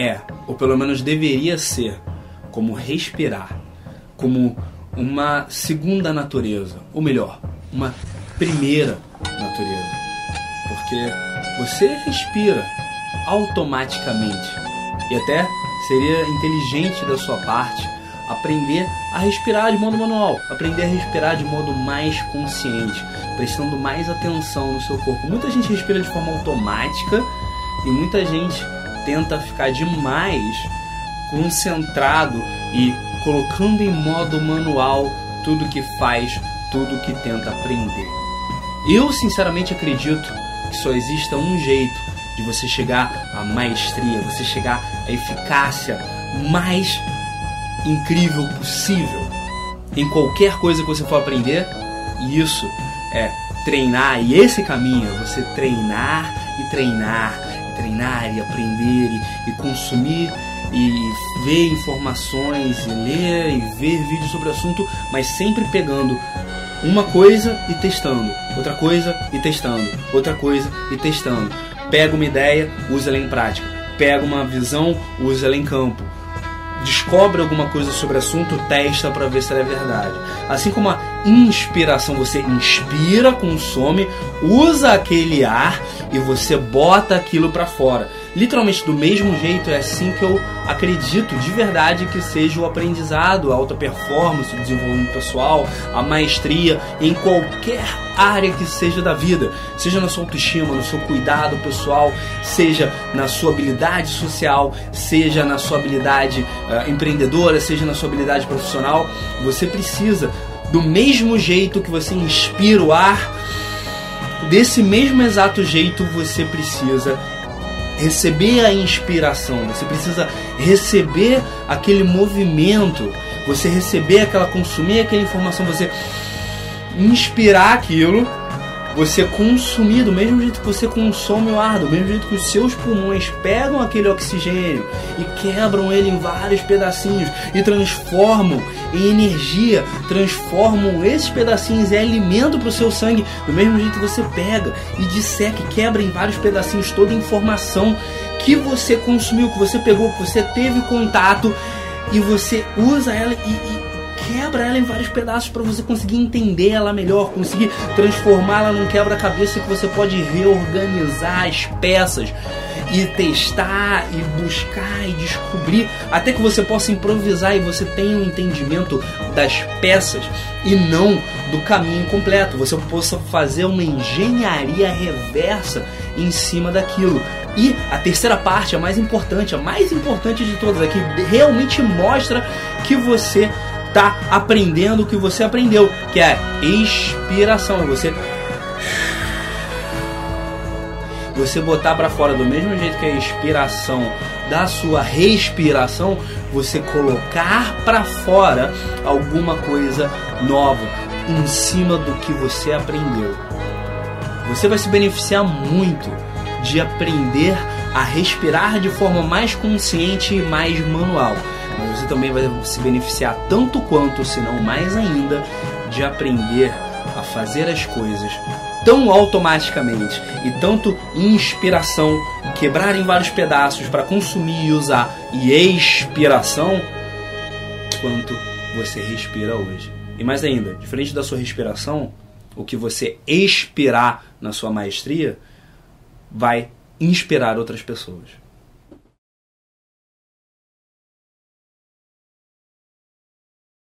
é, ou pelo menos deveria ser, como respirar, como uma segunda natureza, ou melhor, uma primeira natureza. Porque você respira automaticamente e até seria inteligente da sua parte aprender a respirar de modo manual, aprender a respirar de modo mais consciente, prestando mais atenção no seu corpo. Muita gente respira de forma automática e muita gente tenta ficar demais concentrado e colocando em modo manual tudo que faz, tudo que tenta aprender. Eu sinceramente acredito que só exista um jeito de você chegar à maestria, você chegar à eficácia mais incrível possível em qualquer coisa que você for aprender. E isso é treinar, e esse caminho é você treinar e treinar treinar e aprender e, e consumir e ver informações e ler e ver vídeos sobre o assunto, mas sempre pegando uma coisa e testando, outra coisa e testando, outra coisa e testando. Pega uma ideia, usa ela em prática. Pega uma visão, usa ela em campo descobre alguma coisa sobre o assunto, testa para ver se ela é verdade. Assim como a inspiração, você inspira, consome, usa aquele ar e você bota aquilo para fora literalmente do mesmo jeito, é assim que eu acredito de verdade que seja o aprendizado, a alta performance, o desenvolvimento pessoal, a maestria em qualquer área que seja da vida, seja na sua autoestima, no seu cuidado pessoal, seja na sua habilidade social, seja na sua habilidade uh, empreendedora, seja na sua habilidade profissional, você precisa do mesmo jeito que você inspira o ar, desse mesmo exato jeito você precisa receber a inspiração, você precisa receber aquele movimento, você receber aquela, consumir aquela informação, você inspirar aquilo você consumir do mesmo jeito que você consome o ar, do mesmo jeito que os seus pulmões pegam aquele oxigênio e quebram ele em vários pedacinhos e transformam em energia, transformam esses pedacinhos em alimento para o seu sangue, do mesmo jeito que você pega e disseca e quebra em vários pedacinhos toda a informação que você consumiu, que você pegou, que você teve contato e você usa ela e, e quebra ela em vários pedaços para você conseguir entender ela melhor, conseguir transformá-la num quebra-cabeça que você pode reorganizar as peças e testar e buscar e descobrir até que você possa improvisar e você tenha um entendimento das peças e não do caminho completo. Você possa fazer uma engenharia reversa em cima daquilo. E a terceira parte, a mais importante, a mais importante de todas, que realmente mostra que você tá aprendendo o que você aprendeu, que é expiração. Você você botar para fora do mesmo jeito que a expiração da sua respiração, você colocar para fora alguma coisa nova em cima do que você aprendeu. Você vai se beneficiar muito de aprender a respirar de forma mais consciente e mais manual. Você também vai se beneficiar tanto quanto, se não mais ainda, de aprender a fazer as coisas tão automaticamente e tanto inspiração, quebrar em vários pedaços para consumir e usar e expiração quanto você respira hoje. E mais ainda, diferente da sua respiração, o que você expirar na sua maestria vai inspirar outras pessoas.